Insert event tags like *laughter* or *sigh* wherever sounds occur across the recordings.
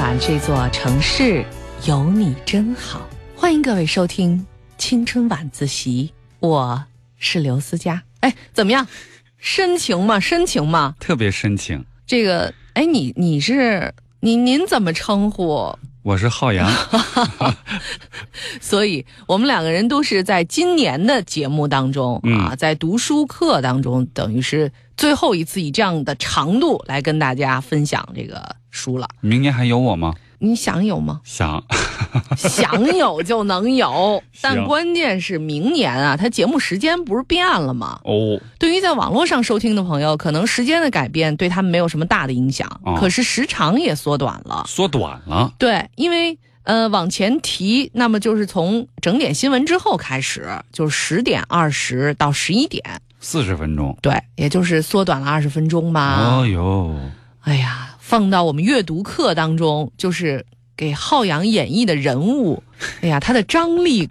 晚这座城市有你真好，欢迎各位收听青春晚自习，我是刘思佳。哎，怎么样？深情吗？深情吗？特别深情。这个，哎，你你是您您怎么称呼？我是浩洋，*laughs* 所以我们两个人都是在今年的节目当中啊，在读书课当中，等于是最后一次以这样的长度来跟大家分享这个书了。明年还有我吗？你想有吗？想，想有就能有，*laughs* 但关键是明年啊，它节目时间不是变了吗？哦，对于在网络上收听的朋友，可能时间的改变对他们没有什么大的影响，可是时长也缩短了，缩短了。对，因为呃往前提，那么就是从整点新闻之后开始，就是十点二十到十一点，四十分钟。对，也就是缩短了二十分钟嘛。哦哟，哎呀。放到我们阅读课当中，就是给浩洋演绎的人物，*laughs* 哎呀，他的张力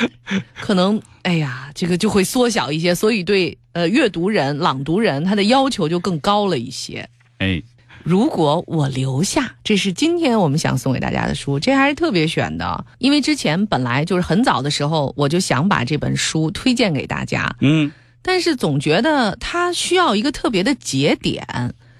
*laughs* 可能，哎呀，这个就会缩小一些，所以对呃阅读人、朗读人他的要求就更高了一些。哎，如果我留下，这是今天我们想送给大家的书，这还是特别选的，因为之前本来就是很早的时候我就想把这本书推荐给大家，嗯，但是总觉得它需要一个特别的节点。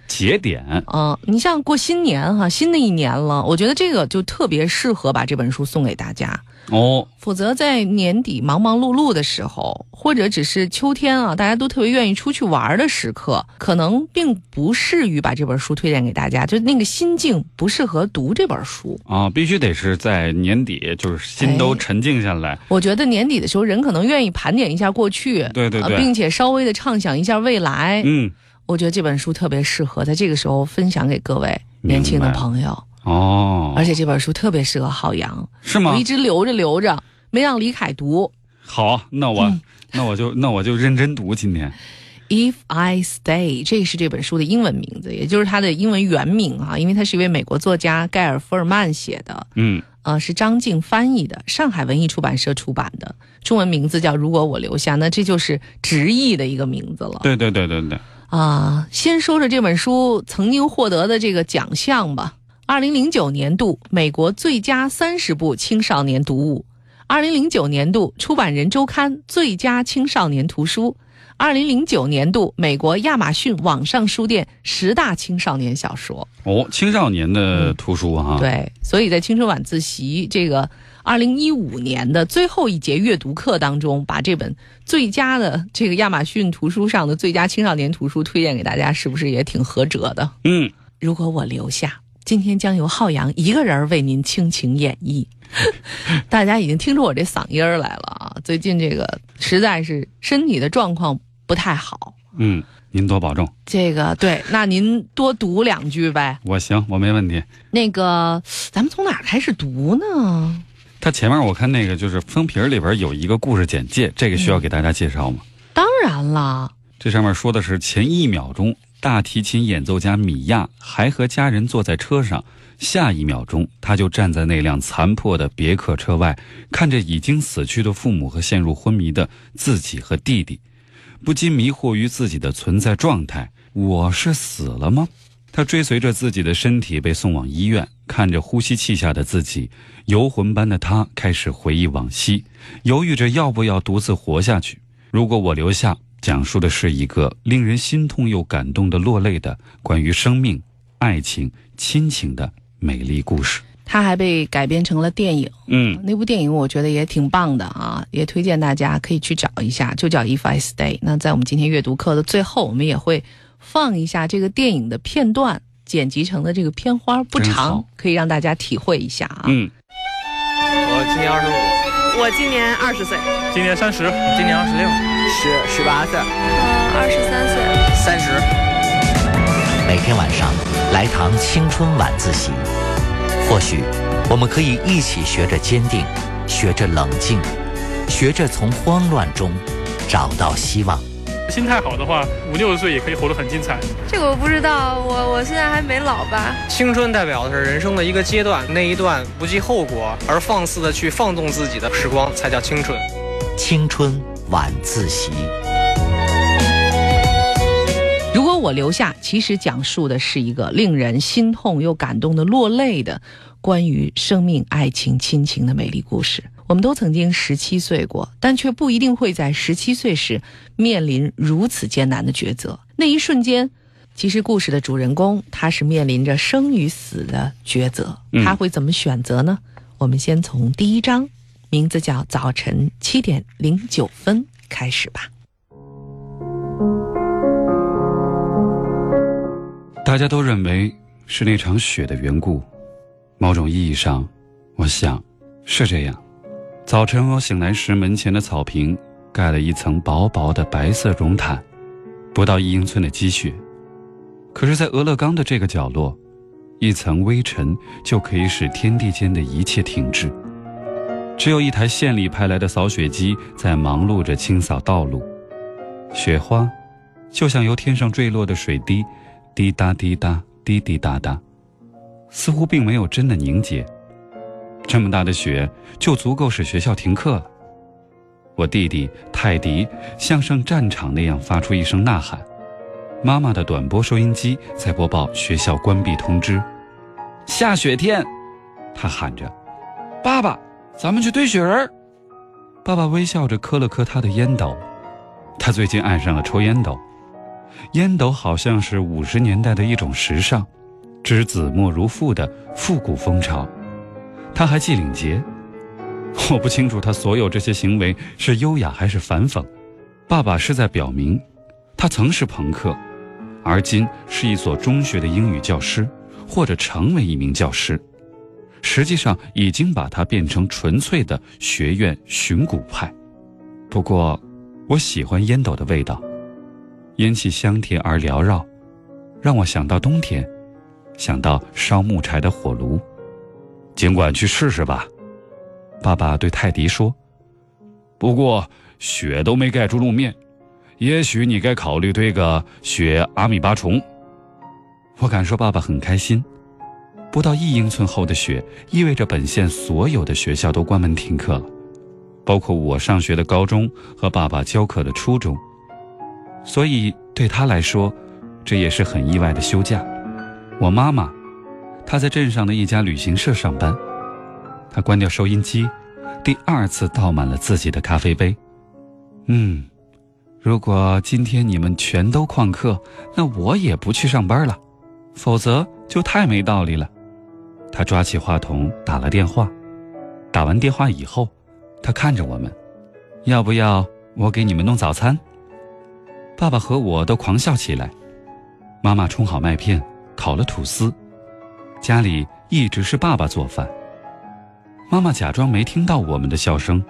节点嗯，你像过新年哈，新的一年了，我觉得这个就特别适合把这本书送给大家哦。否则在年底忙忙碌碌的时候，或者只是秋天啊，大家都特别愿意出去玩的时刻，可能并不适于把这本书推荐给大家。就那个心境不适合读这本书啊，必须得是在年底，就是心都沉静下来。我觉得年底的时候，人可能愿意盘点一下过去，对对对，并且稍微的畅想一下未来。嗯。我觉得这本书特别适合在这个时候分享给各位年轻的朋友哦，而且这本书特别适合浩洋，是吗？我一直留着留着，没让李凯读。好，那我那我就那我就认真读今天。If I Stay，这是这本书的英文名字，也就是它的英文原名啊，因为它是一位美国作家盖尔·福尔曼写的，嗯，呃，是张静翻译的，上海文艺出版社出版的，中文名字叫《如果我留下》，那这就是直译的一个名字了。对对对对对。啊，先说说这本书曾经获得的这个奖项吧。二零零九年度美国最佳三十部青少年读物，二零零九年度出版人周刊最佳青少年图书，二零零九年度美国亚马逊网上书店十大青少年小说。哦，青少年的图书哈。对，所以在青春晚自习这个。二零一五年的最后一节阅读课当中，把这本最佳的这个亚马逊图书上的最佳青少年图书推荐给大家，是不是也挺合辙的？嗯，如果我留下，今天将由浩洋一个人为您倾情演绎。*laughs* 大家已经听出我这嗓音来了啊！最近这个实在是身体的状况不太好。嗯，您多保重。这个对，那您多读两句呗。我行，我没问题。那个，咱们从哪开始读呢？它前面我看那个就是封皮里边有一个故事简介，这个需要给大家介绍吗？当然了，这上面说的是前一秒钟，大提琴演奏家米娅还和家人坐在车上，下一秒钟他就站在那辆残破的别克车外，看着已经死去的父母和陷入昏迷的自己和弟弟，不禁迷惑于自己的存在状态：我是死了吗？他追随着自己的身体被送往医院，看着呼吸器下的自己，游魂般的他开始回忆往昔，犹豫着要不要独自活下去。如果我留下，讲述的是一个令人心痛又感动的落泪的关于生命、爱情、亲情的美丽故事。它还被改编成了电影，嗯，那部电影我觉得也挺棒的啊，也推荐大家可以去找一下，就叫《If I Stay》。那在我们今天阅读课的最后，我们也会。放一下这个电影的片段，剪辑成的这个片花不长，可以让大家体会一下啊。嗯，我今年二十五，我今年二十岁，今年三十，今年二十六，十十八岁，嗯，二十三岁，三十。每天晚上来堂青春晚自习，或许我们可以一起学着坚定，学着冷静，学着从慌乱中找到希望。心态好的话，五六十岁也可以活得很精彩。这个我不知道，我我现在还没老吧。青春代表的是人生的一个阶段，那一段不计后果而放肆的去放纵自己的时光，才叫青春。青春晚自习。如果我留下》其实讲述的是一个令人心痛又感动的落泪的关于生命、爱情、亲情的美丽故事。我们都曾经十七岁过，但却不一定会在十七岁时面临如此艰难的抉择。那一瞬间，其实故事的主人公他是面临着生与死的抉择，嗯他会怎么选择呢？我们先从第一章，名字叫《早晨七点零九分》开始吧。大家都认为是那场雪的缘故，某种意义上，我想是这样。早晨我醒来时，门前的草坪盖了一层薄薄的白色绒毯，不到一英寸的积雪。可是，在俄勒冈的这个角落，一层微尘就可以使天地间的一切停滞。只有一台县里派来的扫雪机在忙碌着清扫道路，雪花就像由天上坠落的水滴。滴答滴答，滴滴答答，似乎并没有真的凝结。这么大的雪就足够使学校停课了。我弟弟泰迪像上战场那样发出一声呐喊，妈妈的短波收音机在播报学校关闭通知。下雪天，他喊着：“爸爸，咱们去堆雪人。”爸爸微笑着磕了磕他的烟斗，他最近爱上了抽烟斗。烟斗好像是五十年代的一种时尚，之子莫如父的复古风潮。他还系领结，我不清楚他所有这些行为是优雅还是反讽。爸爸是在表明，他曾是朋克，而今是一所中学的英语教师，或者成为一名教师。实际上已经把它变成纯粹的学院寻古派。不过，我喜欢烟斗的味道。烟气香甜而缭绕，让我想到冬天，想到烧木柴的火炉。尽管去试试吧，爸爸对泰迪说。不过雪都没盖住路面，也许你该考虑堆个雪阿米巴虫。我敢说爸爸很开心。不到一英寸厚的雪，意味着本县所有的学校都关门停课了，包括我上学的高中和爸爸教课的初中。所以对他来说，这也是很意外的休假。我妈妈，她在镇上的一家旅行社上班。她关掉收音机，第二次倒满了自己的咖啡杯。嗯，如果今天你们全都旷课，那我也不去上班了，否则就太没道理了。他抓起话筒打了电话。打完电话以后，他看着我们，要不要我给你们弄早餐？爸爸和我都狂笑起来。妈妈冲好麦片，烤了吐司。家里一直是爸爸做饭。妈妈假装没听到我们的笑声，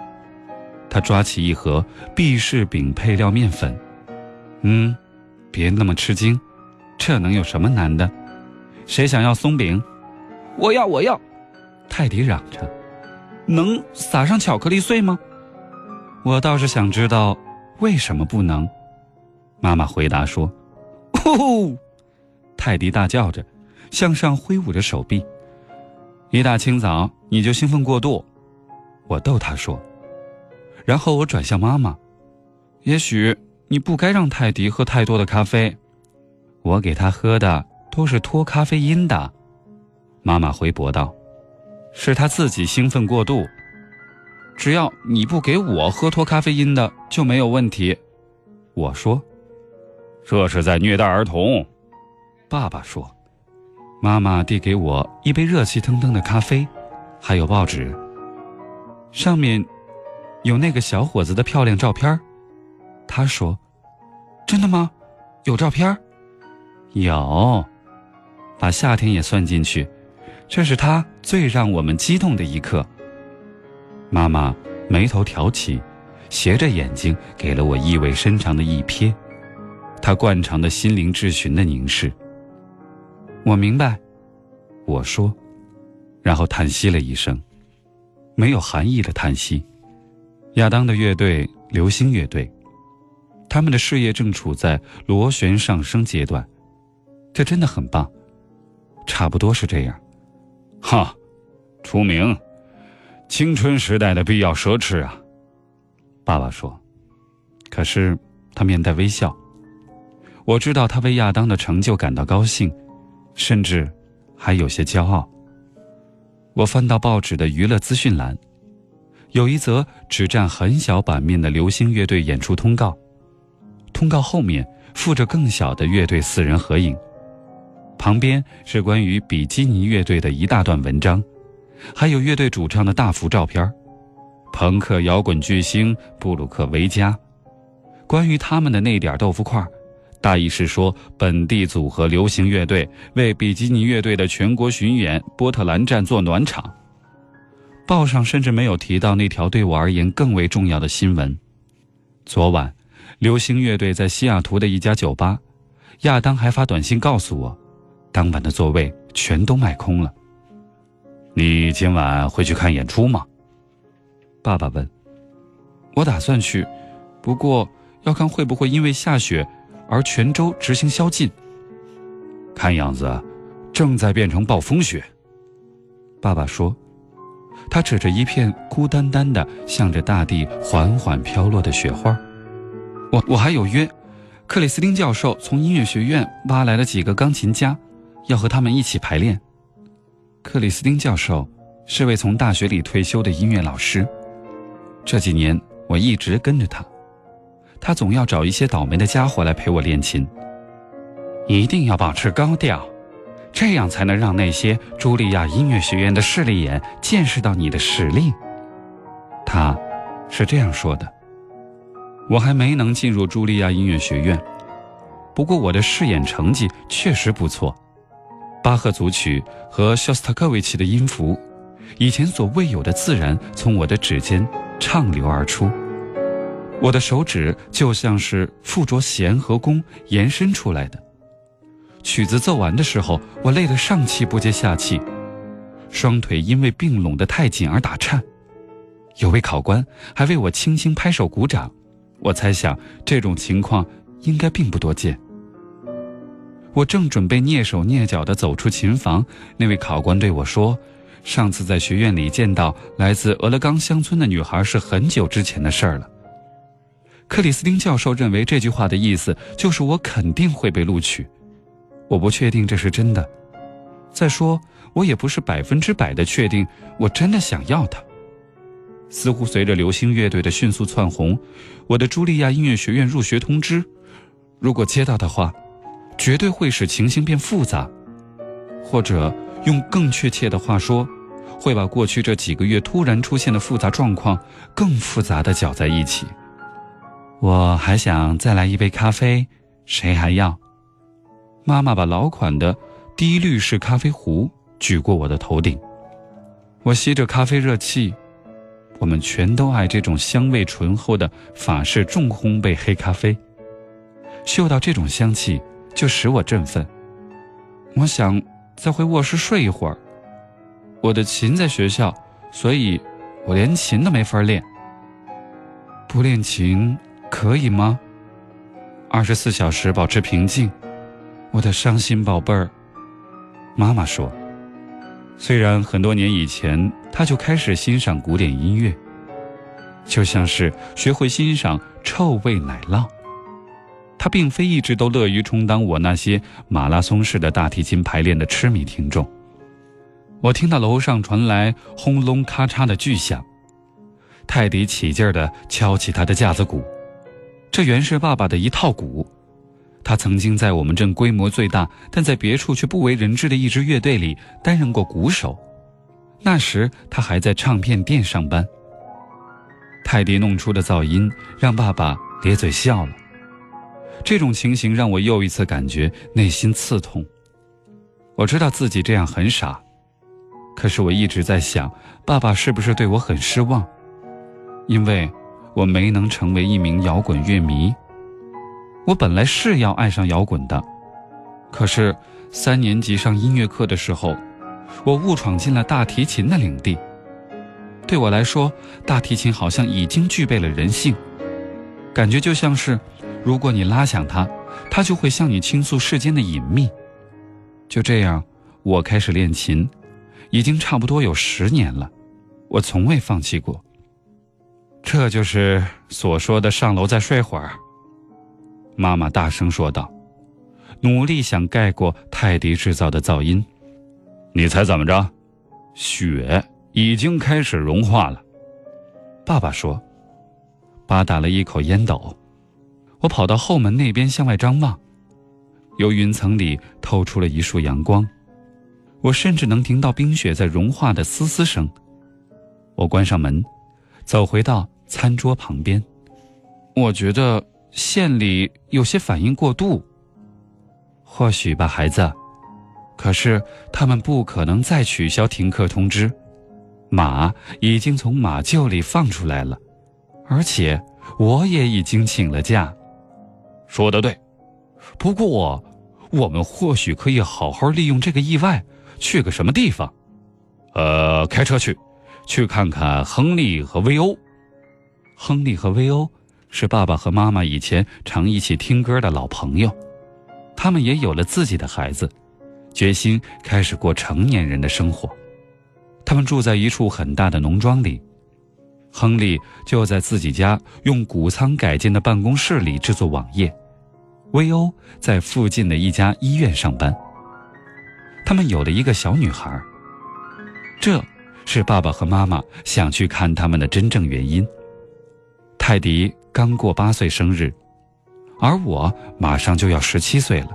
她抓起一盒毕氏饼配料面粉。嗯，别那么吃惊，这能有什么难的？谁想要松饼？我要，我要！泰迪嚷着。能撒上巧克力碎吗？我倒是想知道，为什么不能？妈妈回答说：“呼！”泰迪大叫着，向上挥舞着手臂。一大清早你就兴奋过度，我逗他说。然后我转向妈妈：“也许你不该让泰迪喝太多的咖啡，我给他喝的都是脱咖啡因的。”妈妈回驳道：“是他自己兴奋过度。只要你不给我喝脱咖啡因的，就没有问题。”我说。这是在虐待儿童，爸爸说。妈妈递给我一杯热气腾腾的咖啡，还有报纸，上面有那个小伙子的漂亮照片。他说：“真的吗？有照片？”有，把夏天也算进去，这是他最让我们激动的一刻。妈妈眉头挑起，斜着眼睛给了我意味深长的一瞥。他惯常的心灵质询的凝视。我明白，我说，然后叹息了一声，没有含义的叹息。亚当的乐队，流星乐队，他们的事业正处在螺旋上升阶段，这真的很棒，差不多是这样。哈，出名，青春时代的必要奢侈啊。爸爸说，可是他面带微笑。我知道他为亚当的成就感到高兴，甚至还有些骄傲。我翻到报纸的娱乐资讯栏，有一则只占很小版面的流星乐队演出通告，通告后面附着更小的乐队四人合影，旁边是关于比基尼乐队的一大段文章，还有乐队主唱的大幅照片朋克摇滚巨星布鲁克维加。关于他们的那点豆腐块大意是说本地组合流行乐队为比基尼乐队的全国巡演波特兰站做暖场。报上甚至没有提到那条对我而言更为重要的新闻：昨晚，流行乐队在西雅图的一家酒吧，亚当还发短信告诉我，当晚的座位全都卖空了。你今晚会去看演出吗？爸爸问。我打算去，不过。要看会不会因为下雪而全州执行宵禁。看样子，正在变成暴风雪。爸爸说，他指着一片孤单单的、向着大地缓缓飘落的雪花。我我还有约，克里斯汀教授从音乐学院挖来了几个钢琴家，要和他们一起排练。克里斯汀教授是位从大学里退休的音乐老师，这几年我一直跟着他。他总要找一些倒霉的家伙来陪我练琴，一定要保持高调，这样才能让那些茱莉亚音乐学院的势利眼见识到你的实力。他，是这样说的。我还没能进入茱莉亚音乐学院，不过我的试演成绩确实不错，巴赫组曲和肖斯塔科维奇的音符，以前所未有的自然从我的指尖畅流而出。我的手指就像是附着弦和弓延伸出来的。曲子奏完的时候，我累得上气不接下气，双腿因为并拢得太紧而打颤。有位考官还为我轻轻拍手鼓掌。我猜想这种情况应该并不多见。我正准备蹑手蹑脚地走出琴房，那位考官对我说：“上次在学院里见到来自俄勒冈乡村的女孩是很久之前的事儿了。”克里斯汀教授认为这句话的意思就是我肯定会被录取，我不确定这是真的。再说，我也不是百分之百的确定我真的想要他。似乎随着流星乐队的迅速窜红，我的茱莉亚音乐学院入学通知，如果接到的话，绝对会使情形变复杂，或者用更确切的话说，会把过去这几个月突然出现的复杂状况更复杂的搅在一起。我还想再来一杯咖啡，谁还要？妈妈把老款的滴滤式咖啡壶举过我的头顶，我吸着咖啡热气。我们全都爱这种香味醇厚的法式重烘焙黑咖啡，嗅到这种香气就使我振奋。我想再回卧室睡一会儿。我的琴在学校，所以我连琴都没法练。不练琴。可以吗？二十四小时保持平静，我的伤心宝贝儿。妈妈说，虽然很多年以前她就开始欣赏古典音乐，就像是学会欣赏臭味奶酪。他并非一直都乐于充当我那些马拉松式的大提琴排练的痴迷听众。我听到楼上传来轰隆咔嚓的巨响，泰迪起劲儿地敲起他的架子鼓。这原是爸爸的一套鼓，他曾经在我们镇规模最大，但在别处却不为人知的一支乐队里担任过鼓手。那时他还在唱片店上班。泰迪弄出的噪音让爸爸咧嘴笑了。这种情形让我又一次感觉内心刺痛。我知道自己这样很傻，可是我一直在想，爸爸是不是对我很失望？因为。我没能成为一名摇滚乐迷。我本来是要爱上摇滚的，可是三年级上音乐课的时候，我误闯进了大提琴的领地。对我来说，大提琴好像已经具备了人性，感觉就像是，如果你拉响它，它就会向你倾诉世间的隐秘。就这样，我开始练琴，已经差不多有十年了，我从未放弃过。这就是所说的上楼再睡会儿。妈妈大声说道：“努力想盖过泰迪制造的噪音。你猜怎么着？雪已经开始融化了。爸爸说。爸打了一口烟斗。我跑到后门那边向外张望，由云层里透出了一束阳光。我甚至能听到冰雪在融化的嘶嘶声。我关上门，走回到餐桌旁边。我觉得县里有些反应过度。或许吧，孩子。可是他们不可能再取消停课通知。马已经从马厩里放出来了，而且我也已经请了假。说的对。不过，我们或许可以好好利用这个意外，去个什么地方？呃，开车去，去看看亨利和威欧。亨利和威欧。是爸爸和妈妈以前常一起听歌的老朋友，他们也有了自己的孩子，决心开始过成年人的生活。他们住在一处很大的农庄里，亨利就在自己家用谷仓改建的办公室里制作网页，威欧在附近的一家医院上班。他们有了一个小女孩，这是爸爸和妈妈想去看他们的真正原因。泰迪。刚过八岁生日，而我马上就要十七岁了，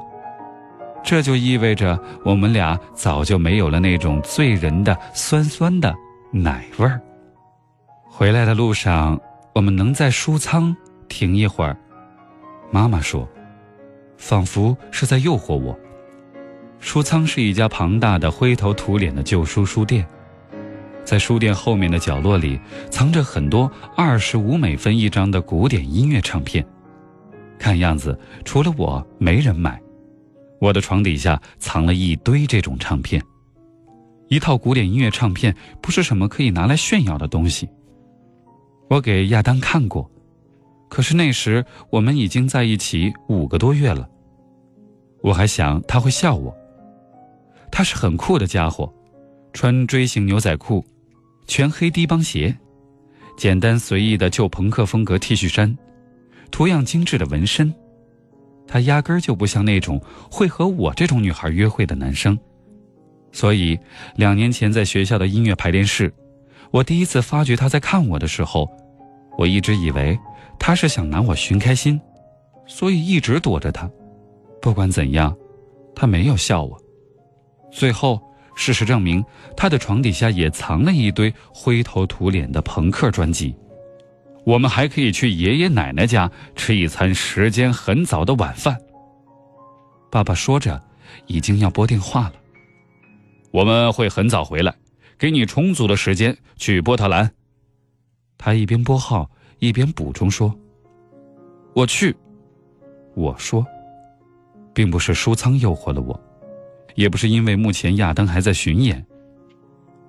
这就意味着我们俩早就没有了那种醉人的酸酸的奶味儿。回来的路上，我们能在书仓停一会儿，妈妈说，仿佛是在诱惑我。书仓是一家庞大的、灰头土脸的旧书书店。在书店后面的角落里，藏着很多二十五美分一张的古典音乐唱片。看样子，除了我，没人买。我的床底下藏了一堆这种唱片。一套古典音乐唱片不是什么可以拿来炫耀的东西。我给亚当看过，可是那时我们已经在一起五个多月了。我还想他会笑我。他是很酷的家伙，穿锥形牛仔裤。全黑低帮鞋，简单随意的旧朋克风格 T 恤衫，图样精致的纹身，他压根儿就不像那种会和我这种女孩约会的男生。所以，两年前在学校的音乐排练室，我第一次发觉他在看我的时候，我一直以为他是想拿我寻开心，所以一直躲着他。不管怎样，他没有笑我。最后。事实证明，他的床底下也藏了一堆灰头土脸的朋克专辑。我们还可以去爷爷奶奶家吃一餐时间很早的晚饭。爸爸说着，已经要拨电话了。我们会很早回来，给你充足的时间去波特兰。他一边拨号一边补充说：“我去。”我说：“并不是书仓诱惑了我。”也不是因为目前亚当还在巡演，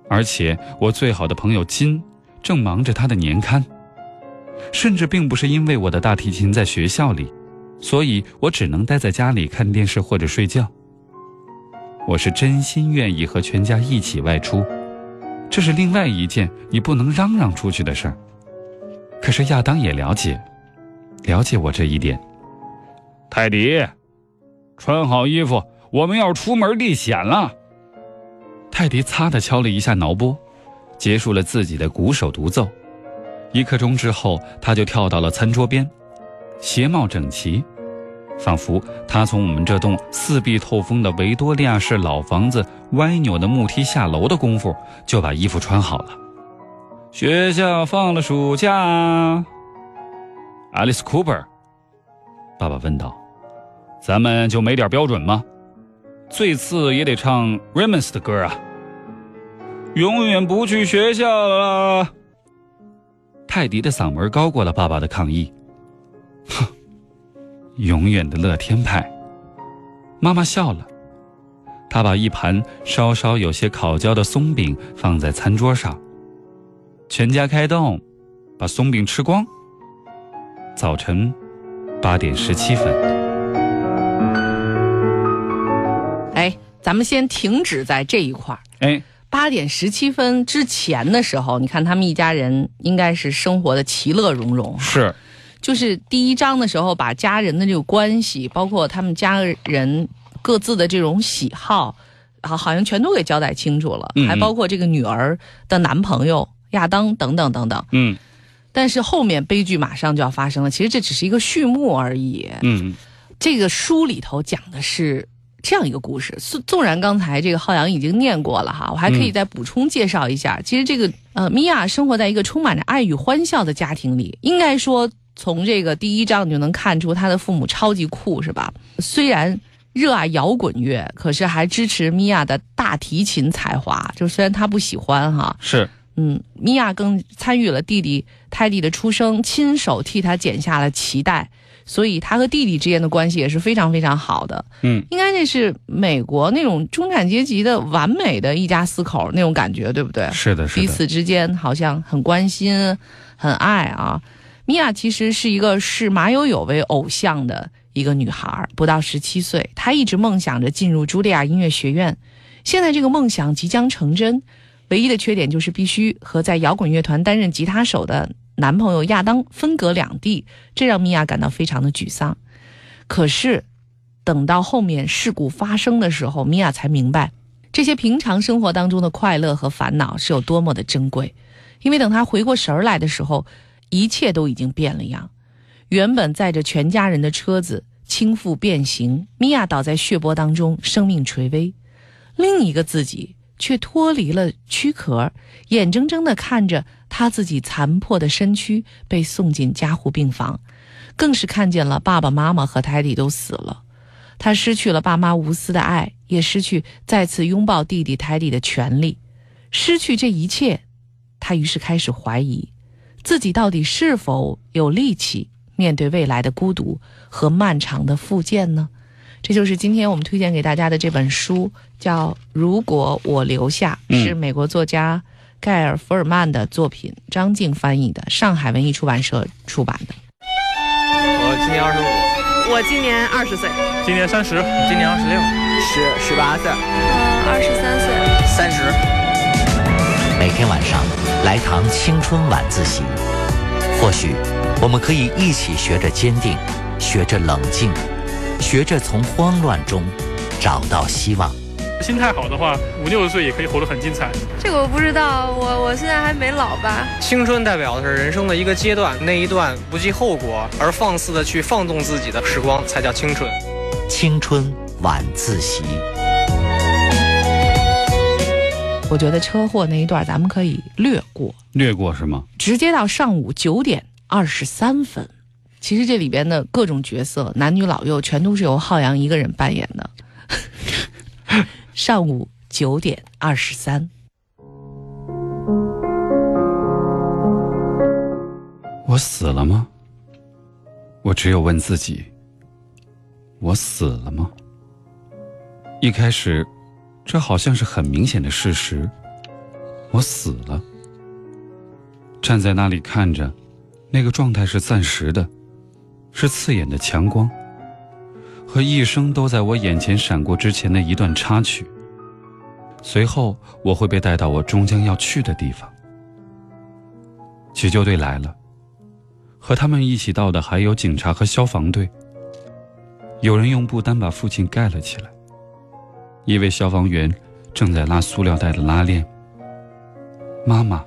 而且我最好的朋友金正忙着他的年刊，甚至并不是因为我的大提琴在学校里，所以我只能待在家里看电视或者睡觉。我是真心愿意和全家一起外出，这是另外一件你不能嚷嚷出去的事儿。可是亚当也了解，了解我这一点。泰迪，穿好衣服。我们要出门历险了。泰迪擦的敲了一下脑波，结束了自己的鼓手独奏。一刻钟之后，他就跳到了餐桌边，鞋帽整齐，仿佛他从我们这栋四壁透风的维多利亚式老房子歪扭的木梯下楼的功夫，就把衣服穿好了。学校放了暑假。Alice Cooper，爸爸问道：“咱们就没点标准吗？”最次也得唱 Ramos 的歌啊！永远不去学校了。泰迪的嗓门高过了爸爸的抗议。哼，永远的乐天派。妈妈笑了，她把一盘稍稍有些烤焦的松饼放在餐桌上。全家开动，把松饼吃光。早晨八点十七分。咱们先停止在这一块儿。哎，八点十七分之前的时候，你看他们一家人应该是生活的其乐融融。是，就是第一章的时候，把家人的这个关系，包括他们家人各自的这种喜好，好好像全都给交代清楚了，还包括这个女儿的男朋友亚当等等等等。嗯但是后面悲剧马上就要发生了，其实这只是一个序幕而已。嗯这个书里头讲的是这样一个故事，纵纵然刚才这个浩洋已经念过了哈，我还可以再补充介绍一下。其实这个呃，米娅生活在一个充满着爱与欢笑的家庭里，应该说从这个第一章你就能看出他的父母超级酷，是吧？虽然热爱摇滚乐，可是还支持米娅的大提琴才华。就虽然他不喜欢哈，是嗯，米娅更参与了弟弟泰迪的出生，亲手替他剪下了脐带，所以他和弟弟之间的关系也是非常非常好的。嗯，应该这是美国那种中产阶级的完美的一家四口那种感觉，对不对？是的，是的，彼此之间好像很关心、很爱啊。米娅其实是一个视马友友为偶像的一个女孩，不到十七岁，她一直梦想着进入茱莉亚音乐学院。现在这个梦想即将成真，唯一的缺点就是必须和在摇滚乐团担任吉他手的男朋友亚当分隔两地，这让米娅感到非常的沮丧。可是，等到后面事故发生的时候，米娅才明白，这些平常生活当中的快乐和烦恼是有多么的珍贵。因为等她回过神儿来的时候，一切都已经变了样。原本载着全家人的车子倾覆变形，米娅倒在血泊当中，生命垂危。另一个自己却脱离了躯壳，眼睁睁地看着他自己残破的身躯被送进加护病房，更是看见了爸爸妈妈和泰迪都死了。他失去了爸妈无私的爱，也失去再次拥抱弟弟泰迪的权利。失去这一切，他于是开始怀疑，自己到底是否有力气面对未来的孤独和漫长的复健呢？这就是今天我们推荐给大家的这本书，叫《如果我留下》，嗯是美国作家盖尔·福尔曼的作品，张静翻译的，上海文艺出版社出版的。我今年二十五，我今年二十岁，今年三十，今年二十六，十十八岁，嗯，二十三岁。三十。每天晚上来堂青春晚自习，或许我们可以一起学着坚定，学着冷静，学着从慌乱中找到希望。心态好的话，五六十岁也可以活得很精彩。这个我不知道，我我现在还没老吧？青春代表的是人生的一个阶段，那一段不计后果而放肆的去放纵自己的时光，才叫青春。青春晚自习。我觉得车祸那一段咱们可以略过，略过是吗？直接到上午九点二十三分。其实这里边的各种角色，男女老幼，全都是由浩洋一个人扮演的。*laughs* 上午九点二十三，我死了吗？我只有问自己：我死了吗？一开始，这好像是很明显的事实。我死了。站在那里看着，那个状态是暂时的，是刺眼的强光，和一生都在我眼前闪过之前的一段插曲。随后，我会被带到我终将要去的地方。急救队来了。和他们一起到的还有警察和消防队。有人用布单把父亲盖了起来。一位消防员正在拉塑料袋的拉链。妈妈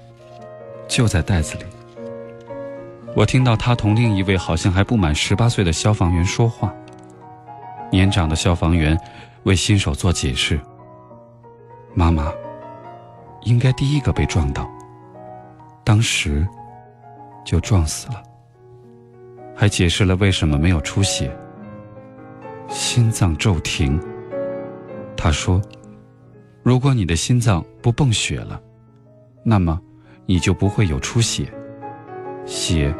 就在袋子里。我听到他同另一位好像还不满十八岁的消防员说话。年长的消防员为新手做解释。妈妈应该第一个被撞到，当时就撞死了。还解释了为什么没有出血。心脏骤停。他说：“如果你的心脏不泵血了，那么你就不会有出血，血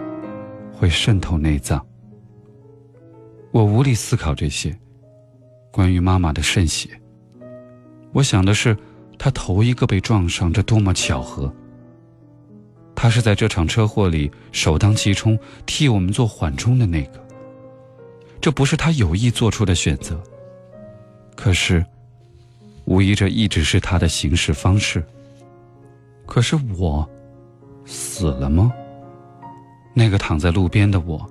会渗透内脏。”我无力思考这些关于妈妈的渗血。我想的是，她头一个被撞上，这多么巧合！他是在这场车祸里首当其冲替我们做缓冲的那个。这不是他有意做出的选择，可是，无疑这一直是他的行事方式。可是我死了吗？那个躺在路边的我，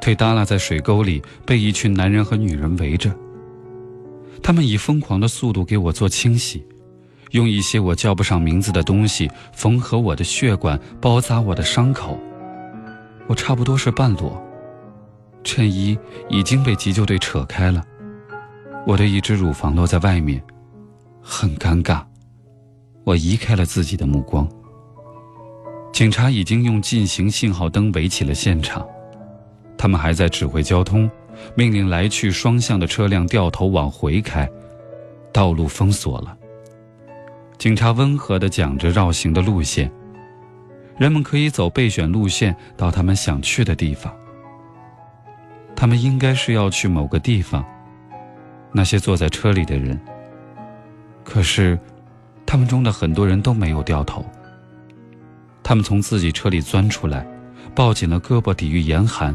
腿耷拉在水沟里，被一群男人和女人围着。他们以疯狂的速度给我做清洗，用一些我叫不上名字的东西缝合我的血管，包扎我的伤口。我差不多是半裸，衬衣已经被急救队扯开了，我的一只乳房露在外面，很尴尬。我移开了自己的目光。警察已经用进行信号灯围起了现场，他们还在指挥交通，命令来去双向的车辆掉头往回开，道路封锁了。警察温和地讲着绕行的路线，人们可以走备选路线到他们想去的地方。他们应该是要去某个地方。那些坐在车里的人，可是，他们中的很多人都没有掉头。他们从自己车里钻出来，抱紧了胳膊抵御严寒。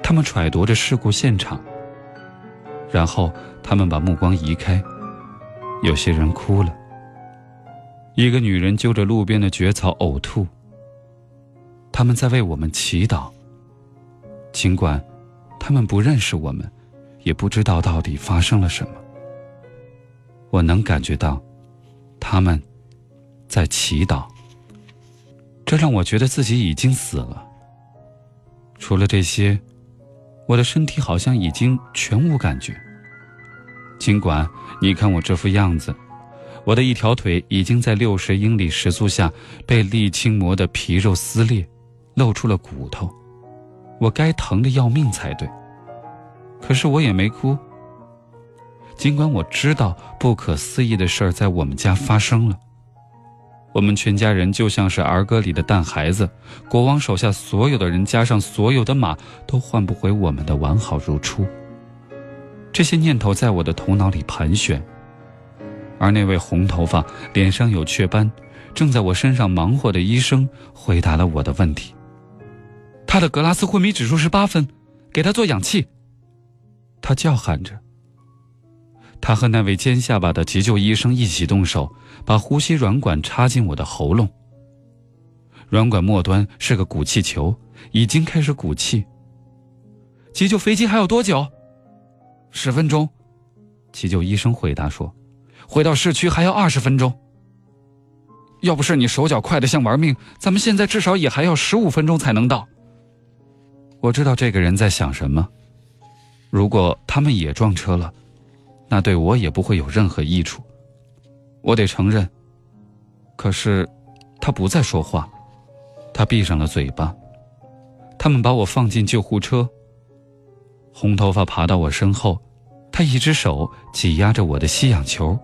他们揣度着事故现场，然后他们把目光移开。有些人哭了。一个女人揪着路边的蕨草呕吐。他们在为我们祈祷。尽管他们不认识我们，也不知道到底发生了什么。我能感觉到，他们在祈祷。这让我觉得自己已经死了。除了这些，我的身体好像已经全无感觉。尽管你看我这副样子，我的一条腿已经在六十英里时速下被沥青磨得皮肉撕裂，露出了骨头，我该疼的要命才对。可是我也没哭。尽管我知道不可思议的事儿在我们家发生了。我们全家人就像是儿歌里的蛋孩子，国王手下所有的人加上所有的马，都换不回我们的完好如初。这些念头在我的头脑里盘旋，而那位红头发、脸上有雀斑、正在我身上忙活的医生回答了我的问题。他的格拉斯昏迷指数是八分，给他做氧气。他叫喊着。他和那位尖下巴的急救医生一起动手，把呼吸软管插进我的喉咙。软管末端是个鼓气球，已经开始鼓气。急救飞机还有多久？十分钟。急救医生回答说：“回到市区还要二十分钟。”要不是你手脚快的像玩命，咱们现在至少也还要十五分钟才能到。我知道这个人在想什么。如果他们也撞车了。那对我也不会有任何益处，我得承认。可是，他不再说话，他闭上了嘴巴。他们把我放进救护车。红头发爬到我身后，他一只手挤压着我的吸氧球，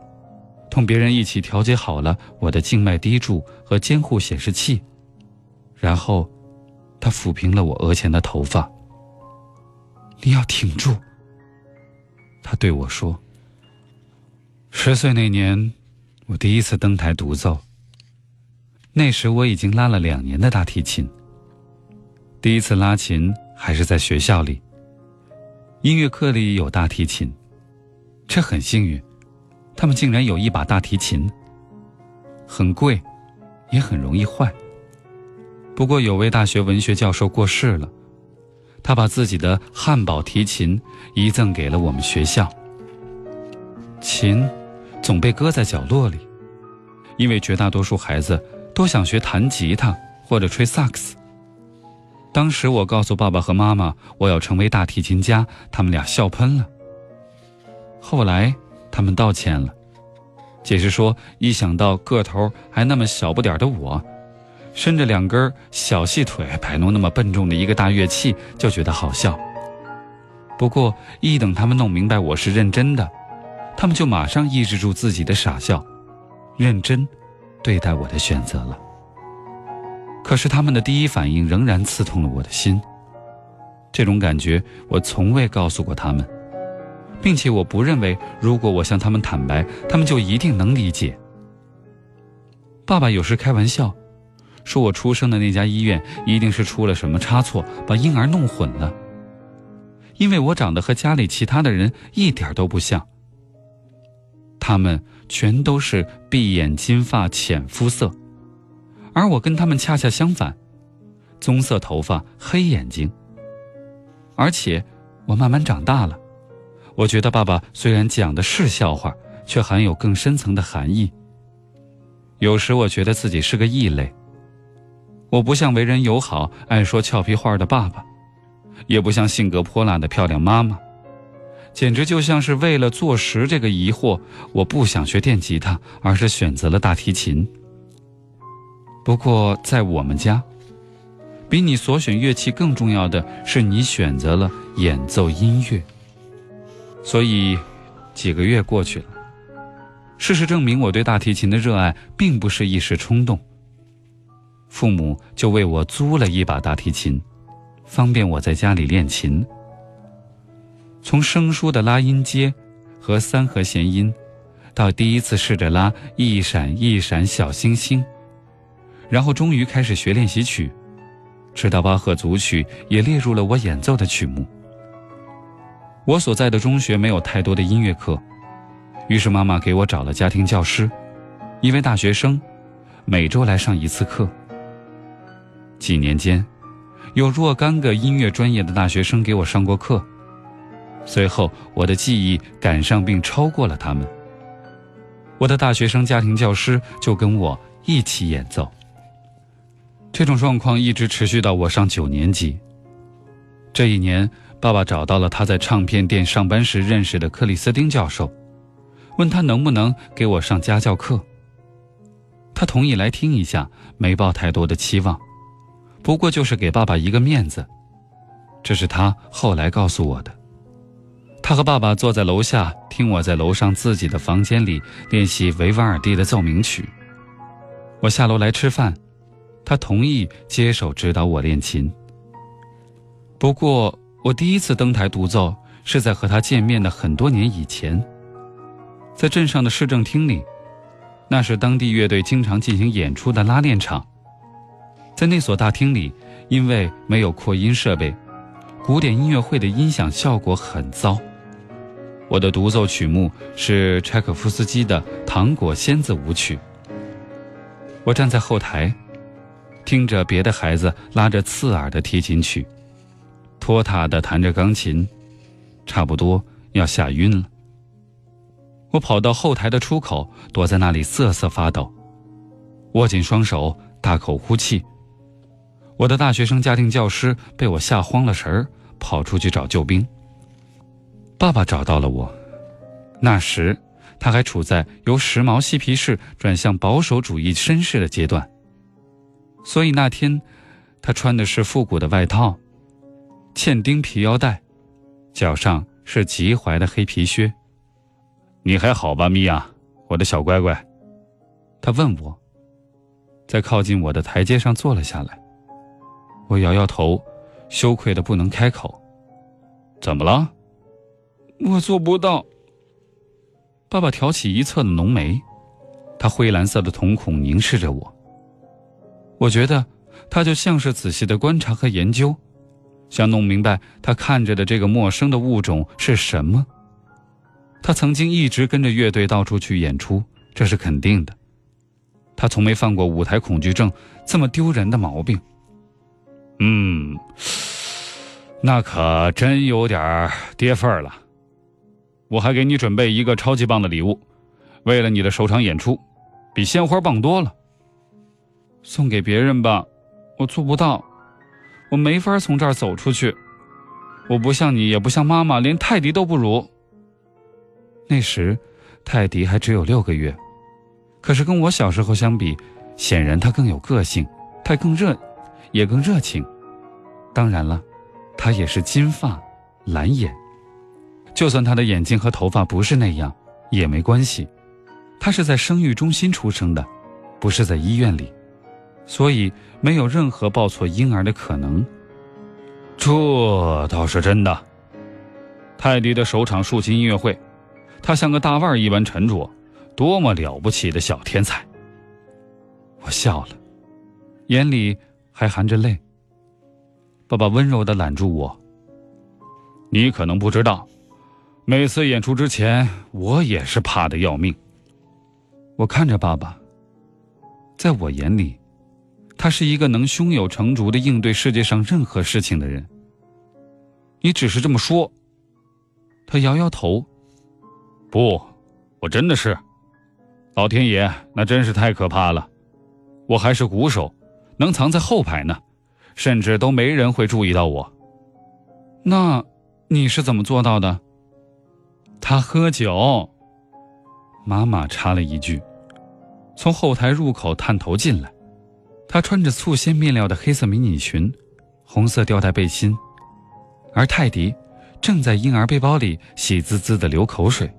同别人一起调节好了我的静脉滴注和监护显示器，然后，他抚平了我额前的头发。你要挺住，他对我说。十岁那年，我第一次登台独奏。那时我已经拉了两年的大提琴。第一次拉琴还是在学校里。音乐课里有大提琴，这很幸运，他们竟然有一把大提琴。很贵，也很容易坏。不过有位大学文学教授过世了，他把自己的汉堡提琴遗赠给了我们学校。琴。总被搁在角落里，因为绝大多数孩子都想学弹吉他或者吹萨克斯。当时我告诉爸爸和妈妈我要成为大提琴家，他们俩笑喷了。后来他们道歉了，解释说一想到个头还那么小不点的我，伸着两根小细腿摆弄那么笨重的一个大乐器，就觉得好笑。不过一等他们弄明白我是认真的。他们就马上抑制住自己的傻笑，认真对待我的选择了。可是他们的第一反应仍然刺痛了我的心。这种感觉我从未告诉过他们，并且我不认为，如果我向他们坦白，他们就一定能理解。爸爸有时开玩笑，说我出生的那家医院一定是出了什么差错，把婴儿弄混了，因为我长得和家里其他的人一点都不像。他们全都是碧眼金发浅肤色，而我跟他们恰恰相反，棕色头发黑眼睛。而且我慢慢长大了，我觉得爸爸虽然讲的是笑话，却含有更深层的含义。有时我觉得自己是个异类。我不像为人友好、爱说俏皮话的爸爸，也不像性格泼辣的漂亮妈妈，简直就像是为了坐实这个疑惑，我不想学电吉他，而是选择了大提琴。不过在我们家，比你所选乐器更重要的是你选择了演奏音乐。所以，几个月过去了，事实证明我对大提琴的热爱并不是一时冲动。父母就为我租了一把大提琴，方便我在家里练琴。从生疏的拉音阶和三和弦音，到第一次试着拉一闪一闪小星星，然后终于开始学练习曲，直到巴赫组曲也列入了我演奏的曲目。我所在的中学没有太多的音乐课，于是妈妈给我找了家庭教师，一位大学生，每周来上一次课。几年间，有若干个音乐专业的大学生给我上过课。随后，我的记忆赶上并超过了他们。我的大学生家庭教师就跟我一起演奏。这种状况一直持续到我上九年级。这一年，爸爸找到了他在唱片店上班时认识的克里斯汀教授，问他能不能给我上家教课。他同意来听一下，没抱太多的期望。不过就是给爸爸一个面子，这是他后来告诉我的。他和爸爸坐在楼下听我在楼上自己的房间里练习维瓦尔第的奏鸣曲。我下楼来吃饭，他同意接手指导我练琴。不过我第一次登台独奏是在和他见面的很多年以前，在镇上的市政厅里，那是当地乐队经常进行演出的拉练场。在那所大厅里，因为没有扩音设备，古典音乐会的音响效果很糟。我的独奏曲目是柴可夫斯基的《糖果仙子舞曲》。我站在后台，听着别的孩子拉着刺耳的提琴曲，拖沓地弹着钢琴，差不多要吓晕了。我跑到后台的出口，躲在那里瑟瑟发抖，握紧双手，大口呼气。我的大学生家庭教师被我吓慌了神儿，跑出去找救兵。爸爸找到了我，那时他还处在由时髦嬉皮士转向保守主义绅士的阶段，所以那天他穿的是复古的外套，嵌钉皮腰带，脚上是及踝的黑皮靴。你还好吧，米娅，我的小乖乖？他问我，在靠近我的台阶上坐了下来。我摇摇头，羞愧的不能开口。怎么了？我做不到。爸爸挑起一侧的浓眉，他灰蓝色的瞳孔凝视着我。我觉得他就像是仔细的观察和研究，想弄明白他看着的这个陌生的物种是什么。他曾经一直跟着乐队到处去演出，这是肯定的。他从没犯过舞台恐惧症这么丢人的毛病。嗯，那可真有点跌份儿了。我还给你准备一个超级棒的礼物，为了你的首场演出，比鲜花棒多了。送给别人吧，我做不到，我没法从这儿走出去。我不像你，也不像妈妈，连泰迪都不如。那时，泰迪还只有六个月，可是跟我小时候相比，显然他更有个性，他更热。也更热情，当然了，他也是金发、蓝眼。就算他的眼睛和头发不是那样，也没关系。他是在生育中心出生的，不是在医院里，所以没有任何抱错婴儿的可能。这倒是真的。泰迪的首场竖琴音乐会，他像个大腕一般沉着，多么了不起的小天才！我笑了，眼里。还含着泪。爸爸温柔的揽住我。你可能不知道，每次演出之前，我也是怕的要命。我看着爸爸，在我眼里，他是一个能胸有成竹的应对世界上任何事情的人。你只是这么说。他摇摇头。不，我真的是。老天爷，那真是太可怕了。我还是鼓手，能藏在后排呢，甚至都没人会注意到我。那，你是怎么做到的？他喝酒。妈妈插了一句，从后台入口探头进来。她穿着醋鲜面料的黑色迷你裙，红色吊带背心，而泰迪正在婴儿背包里喜滋滋的流口水。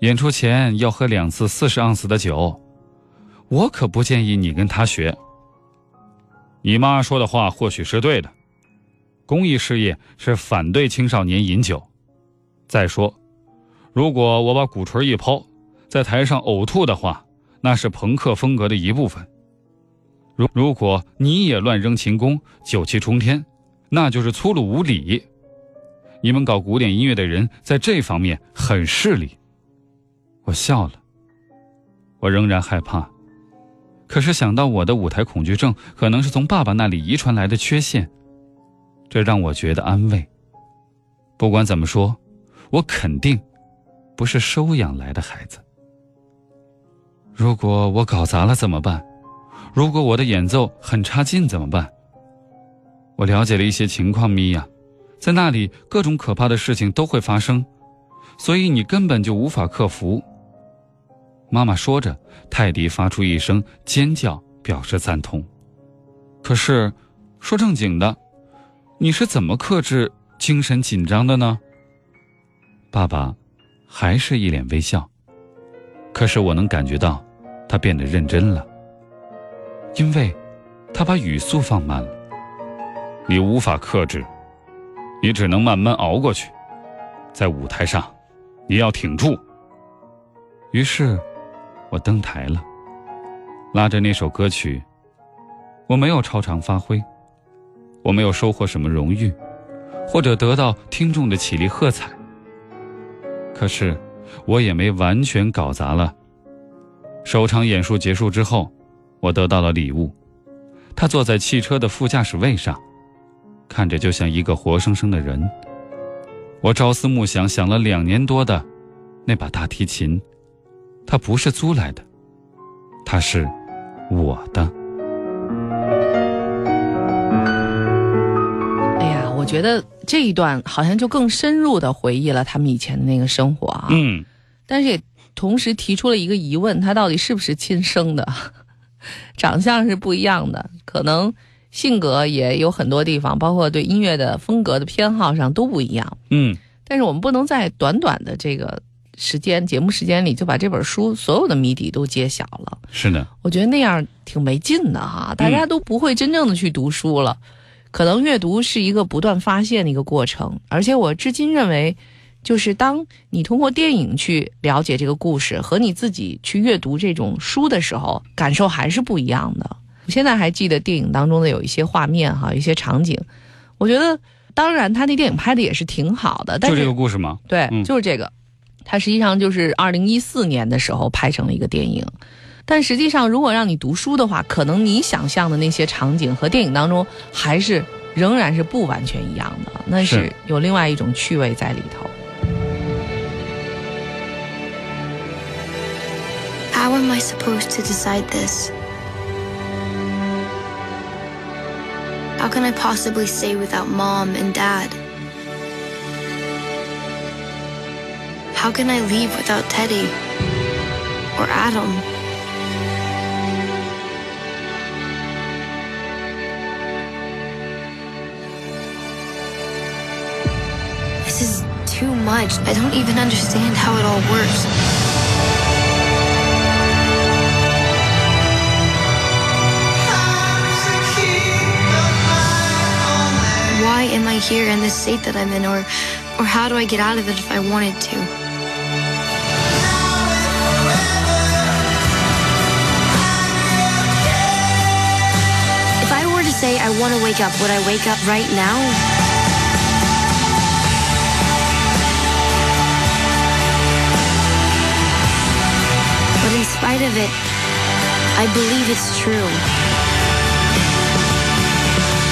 演出前要喝两次四十盎司的酒，我可不建议你跟他学。你妈说的话或许是对的，公益事业是反对青少年饮酒。再说，如果我把鼓槌一抛，在台上呕吐的话，那是朋克风格的一部分。如如果你也乱扔琴弓，酒气冲天，那就是粗鲁无礼。你们搞古典音乐的人在这方面很势利。我笑了。我仍然害怕，可是想到我的舞台恐惧症可能是从爸爸那里遗传来的缺陷，这让我觉得安慰。不管怎么说，我肯定不是收养来的孩子。如果我搞砸了怎么办？如果我的演奏很差劲怎么办？我了解了一些情况，米娅，在那里各种可怕的事情都会发生，所以你根本就无法克服。妈妈说着，泰迪发出一声尖叫，表示赞同。可是，说正经的，你是怎么克制精神紧张的呢？爸爸还是一脸微笑。可是我能感觉到，他变得认真了，因为，他把语速放慢了。你无法克制，你只能慢慢熬过去。在舞台上，你要挺住。于是。我登台了，拉着那首歌曲。我没有超常发挥，我没有收获什么荣誉，或者得到听众的起立喝彩。可是，我也没完全搞砸了。首场演出结束之后，我得到了礼物。他坐在汽车的副驾驶位上，看着就像一个活生生的人。我朝思暮想，想了两年多的那把大提琴。它不是租来的，它是我的。哎呀，我觉得这一段好像就更深入的回忆了他们以前的那个生活啊。嗯，但是也同时提出了一个疑问：他到底是不是亲生的？*laughs* 长相是不一样的，可能性格也有很多地方，包括对音乐的风格的偏好上都不一样。嗯，但是我们不能在短短的这个。时间节目时间里就把这本书所有的谜底都揭晓了。是的，我觉得那样挺没劲的哈，大家都不会真正的去读书了。可能阅读是一个不断发现的一个过程，而且我至今认为，就是当你通过电影去了解这个故事，和你自己去阅读这种书的时候，感受还是不一样的。我现在还记得电影当中的有一些画面哈，一些场景，我觉得当然他那电影拍的也是挺好的，但是就这个故事吗？对，就是这个。它实际上就是二零一四年的时候拍成了一个电影，但实际上如果让你读书的话，可能你想象的那些场景和电影当中还是仍然是不完全一样的，那是有另外一种趣味在里头。How am I supposed to decide this? How can I possibly stay without mom and dad? How can I leave without Teddy? Or Adam? This is too much. I don't even understand how it all works. Why am I here in this state that I'm in, or, or how do I get out of it if I wanted to? I want to wake up, would I wake up right now? But in spite of it, I believe it's true.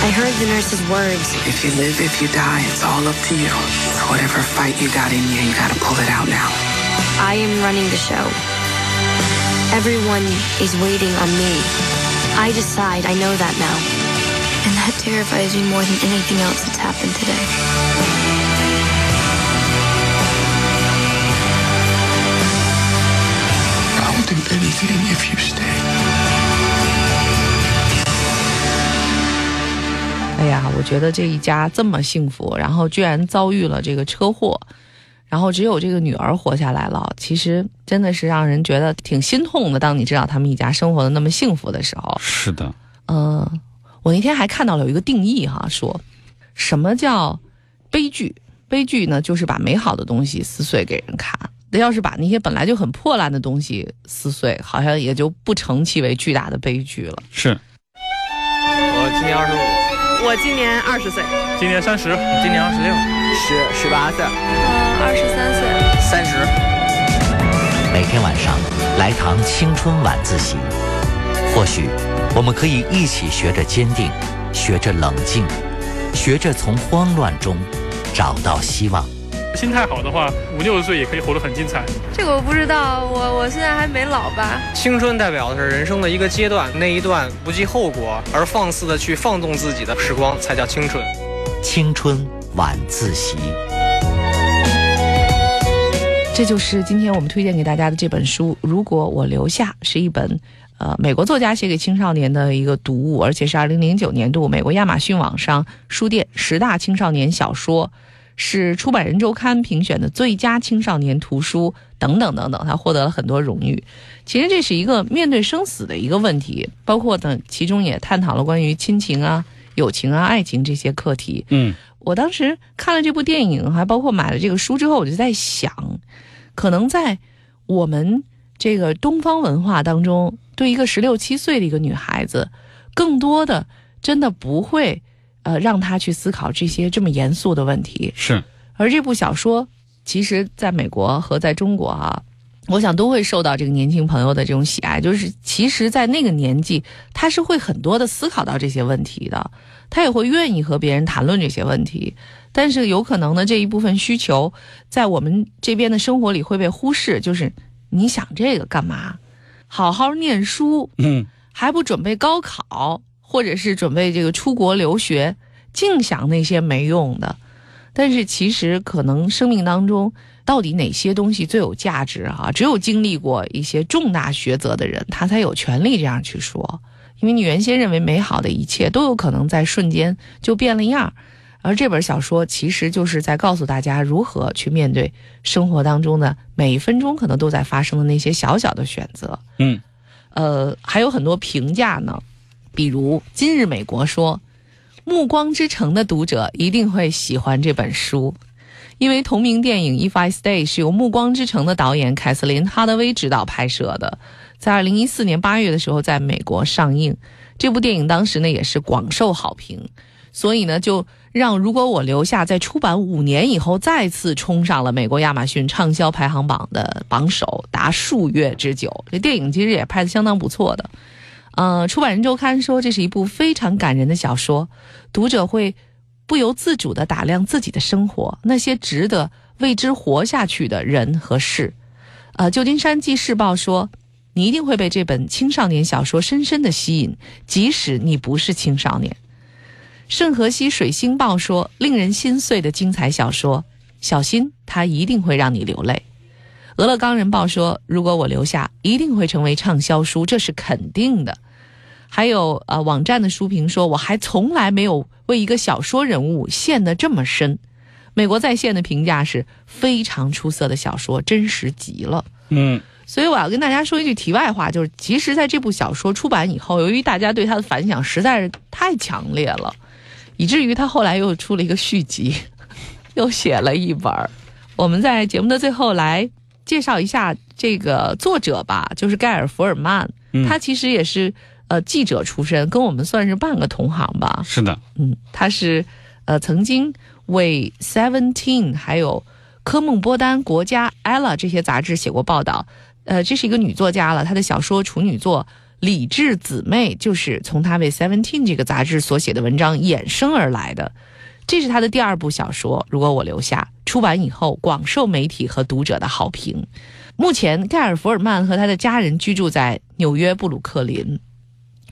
I heard the nurse's words. If you live, if you die, it's all up to you. So whatever fight you got in you, you gotta pull it out now. I am running the show. Everyone is waiting on me. I decide, I know that now. And that terrifies me more than anything else that's happened today. I'll do anything if you stay. 哎呀，我觉得这一家这么幸福，然后居然遭遇了这个车祸，然后只有这个女儿活下来了，其实真的是让人觉得挺心痛的。当你知道他们一家生活的那么幸福的时候，是的，嗯、我那天还看到了有一个定义哈，说什么叫悲剧？悲剧呢，就是把美好的东西撕碎给人看。那要是把那些本来就很破烂的东西撕碎，好像也就不成其为巨大的悲剧了。是我今年二十五，我今年二十岁，今年三十，今年二十六，十十八岁，嗯，二十三岁。三十。每天晚上来堂青春晚自习，或许我们可以一起学着坚定，学着冷静，学着从慌乱中找到希望。心态好的话，五六十岁也可以活得很精彩。这个我不知道，我我现在还没老吧？青春代表的是人生的一个阶段，那一段不计后果而放肆的去放纵自己的时光，才叫青春。青春晚自习。这就是今天我们推荐给大家的这本书《如果我留下》，是一本呃美国作家写给青少年的一个读物，而且是二零零九年度美国亚马逊网上书店十大青少年小说，是出版人周刊评选的最佳青少年图书等等等等，他获得了很多荣誉。其实这是一个面对生死的一个问题，包括呢其中也探讨了关于亲情啊、友情啊、爱情这些课题。嗯，我当时看了这部电影，还包括买了这个书之后，我就在想，可能在我们这个东方文化当中，对一个十六七岁的一个女孩子，更多的真的不会呃让她去思考这些这么严肃的问题。是而这部小说，其实在美国和在中国啊，我想都会受到这个年轻朋友的这种喜爱。就是其实，在那个年纪，他是会很多的思考到这些问题的，他也会愿意和别人谈论这些问题。但是有可能呢，这一部分需求在我们这边的生活里会被忽视。就是你想这个干嘛？好好念书，嗯，还不准备高考，或者是准备这个出国留学，净想那些没用的。但是其实可能生命当中到底哪些东西最有价值啊？只有经历过一些重大抉择的人，他才有权利这样去说。因为你原先认为美好的一切都有可能在瞬间就变了样儿，而这本小说其实就是在告诉大家如何去面对生活当中的每一分钟可能都在发生的那些小小的选择。嗯，呃，还有很多评价呢，比如今日美国说，《暮光之城》的读者一定会喜欢这本书，因为同名电影《If I Stay》是由《暮光之城》的导演凯瑟琳·哈德威执导拍摄的，在二零一四年八月的时候在美国上映。这部电影当时呢也是广受好评，所以呢就让《如果我留下》在出版五年以后再次冲上了美国亚马逊畅销排行榜的榜首，达数月之久。这电影其实也拍得相当不错的。呃，出版人周刊说这是一部非常感人的小说，读者会不由自主地打量自己的生活，那些值得为之活下去的人和事。呃，旧金山纪事报说，你一定会被这本青少年小说深深地吸引，即使你不是青少年。圣荷西水星报说，令人心碎的精彩小说，小心它一定会让你流泪。俄勒冈人报说，如果我留下，一定会成为畅销书，这是肯定的。还有呃，网站的书评说，我还从来没有为一个小说人物陷得这么深。美国在线的评价是非常出色的小说，真实极了。嗯，所以我要跟大家说一句题外话，就是其实在这部小说出版以后，由于大家对它的反响实在是太强烈了，以至于他后来又出了一个续集，*laughs* 又写了一本儿。我们在节目的最后来介绍一下这个作者吧，就是盖尔·福尔曼，嗯他其实也是呃记者出身，跟我们算是半个同行吧。是的，嗯，他是呃曾经为 Seventeen 还有科梦波丹、国家、Ella 这些杂志写过报道。呃，这是一个女作家了，她的小说处女作《理智姊妹就是从她为《Seventeen》这个杂志所写的文章衍生而来的。这是她的第二部小说《如果我留下》，出版以后广受媒体和读者的好评。目前，盖尔·福尔曼和他的家人居住在纽约布鲁克林。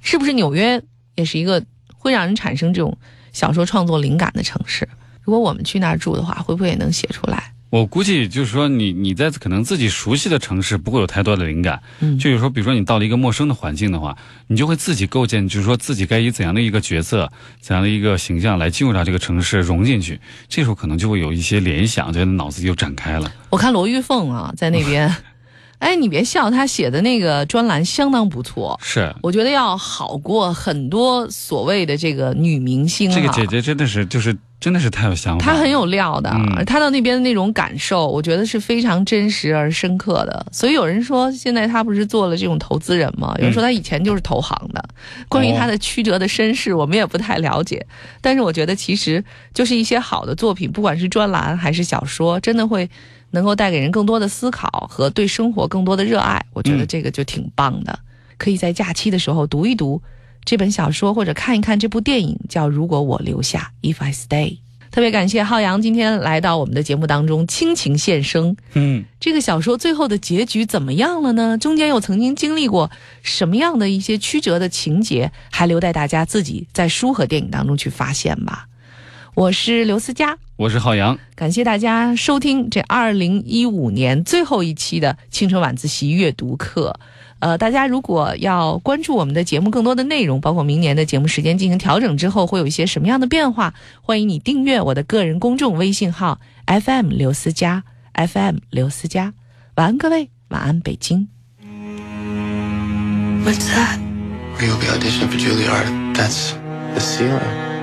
是不是纽约也是一个会让人产生这种小说创作灵感的城市？如果我们去那儿住的话，会不会也能写出来？我估计就是说，你你在可能自己熟悉的城市不会有太多的灵感。嗯就有时候，比如说你到了一个陌生的环境的话，你就会自己构建，就是说自己该以怎样的一个角色、怎样的一个形象来进入到这个城市融进去。这时候可能就会有一些联想，就脑子就展开了。我看罗玉凤啊，在那边，*laughs* 哎，你别笑，她写的那个专栏相当不错，是我觉得要好过很多所谓的这个女明星啊。这个姐姐真的是就是真的是太有想法了，她很有料的，嗯她到那边的那种感受，我觉得是非常真实而深刻的。所以有人说，现在他不是做了这种投资人吗？有人说他以前就是投行的。关于他的曲折的身世，我们也不太了解。但是我觉得，其实就是一些好的作品，不管是专栏还是小说，真的会能够带给人更多的思考和对生活更多的热爱。我觉得嗯这个就挺棒的，可以在假期的时候读一读这本小说，或者看一看这部电影，叫《如果我留下》（If I Stay）。特别感谢浩洋今天来到我们的节目当中倾情献声。嗯。这个小说最后的结局怎么样了呢？中间又曾经经历过什么样的一些曲折的情节，还留待大家自己在书和电影当中去发现吧。我是刘思佳，我是浩洋，感谢大家收听这二零一五年最后一期的青春晚自习阅读课。呃，大家如果要关注我们的节目更多的内容，包括明年的节目时间进行调整之后会有一些什么样的变化，欢迎你订阅我的个人公众微信号 FM 刘思佳 FM 刘思佳。晚安，各位，晚安，北京。What's that? You'll be auditioning for Juilliard. That's the ceiling.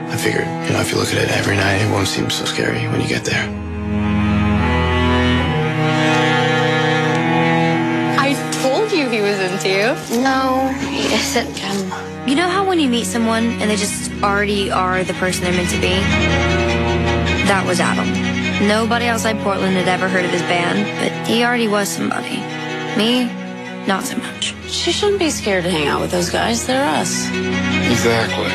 I figured, you know, if you look at it every night, it won't seem so scary when you get there. You he was into you. No, he isn't. Um, you know how when you meet someone and they just already are the person they're meant to be? That was Adam. Nobody outside Portland had ever heard of his band, but he already was somebody. Me, not so much. She shouldn't be scared to hang out with those guys. They're us. Exactly.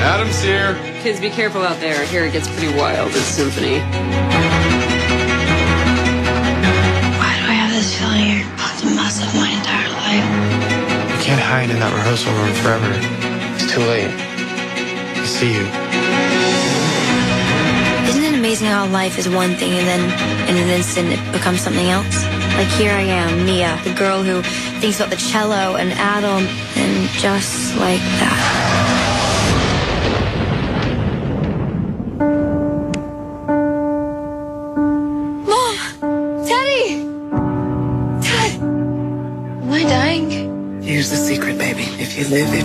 Adam's here. Kids, be careful out there. Here it gets pretty wild at Symphony. Can't hide in that rehearsal room forever. It's too late. I see you. Isn't it amazing how life is one thing and then in an instant it becomes something else? Like here I am, Mia, the girl who thinks about the cello and Adam, and just like that.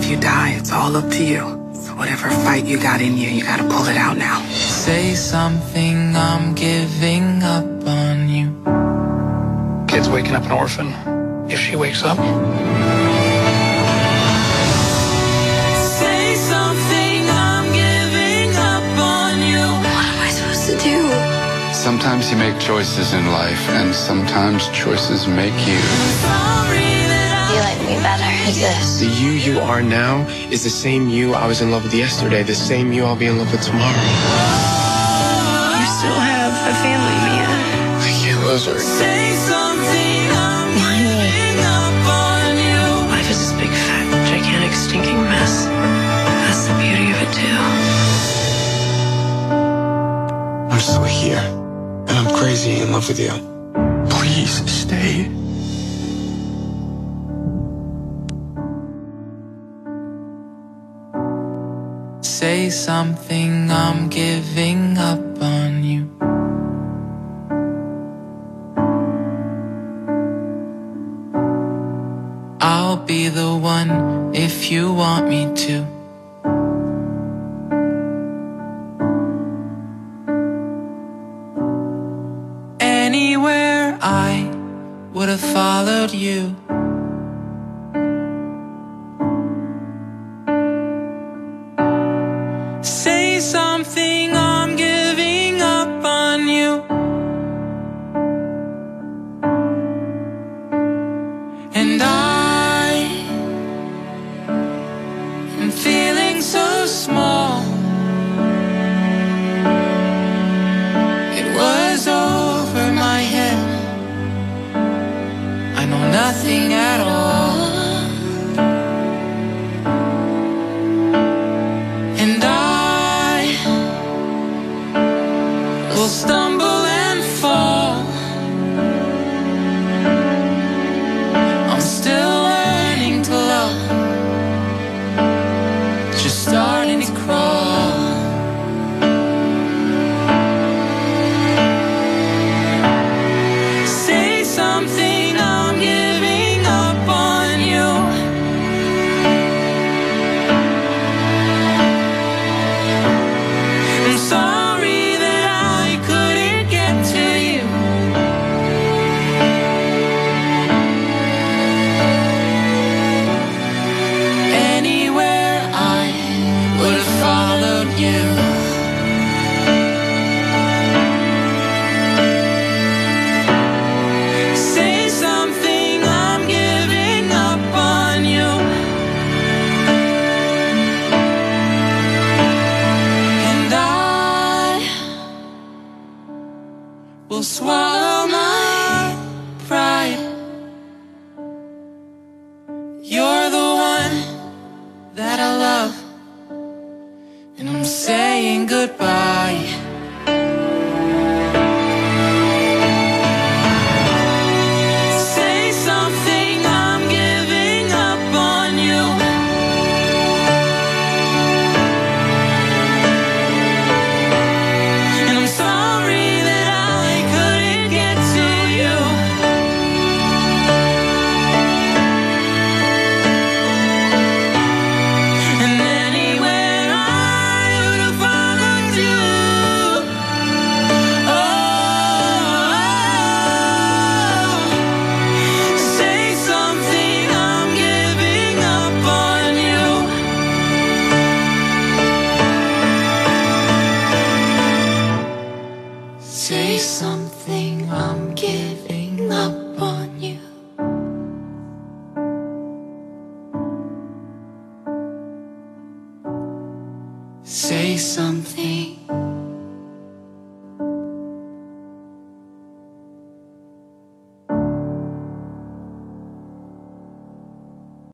If you die, it's all up to you. So whatever fight you got in you, you gotta pull it out now. Say something, I'm giving up on you. Kid's waking up an orphan. If she wakes up, Say something, I'm giving up on you. What am I supposed to do? Sometimes you make choices in life, and sometimes choices make you. Me better like this. The you you are now is the same you I was in love with yesterday, the same you I'll be in love with tomorrow. You still have a family, Mia. I can't lose her. I say something, I'm giving up on you. Life is this big, fat, gigantic, stinking mess. That's the beauty of it, too. I'm still here, and I'm crazy in love with you. Please stay. Say something, I'm giving up on you. I'll be the one if you want me to.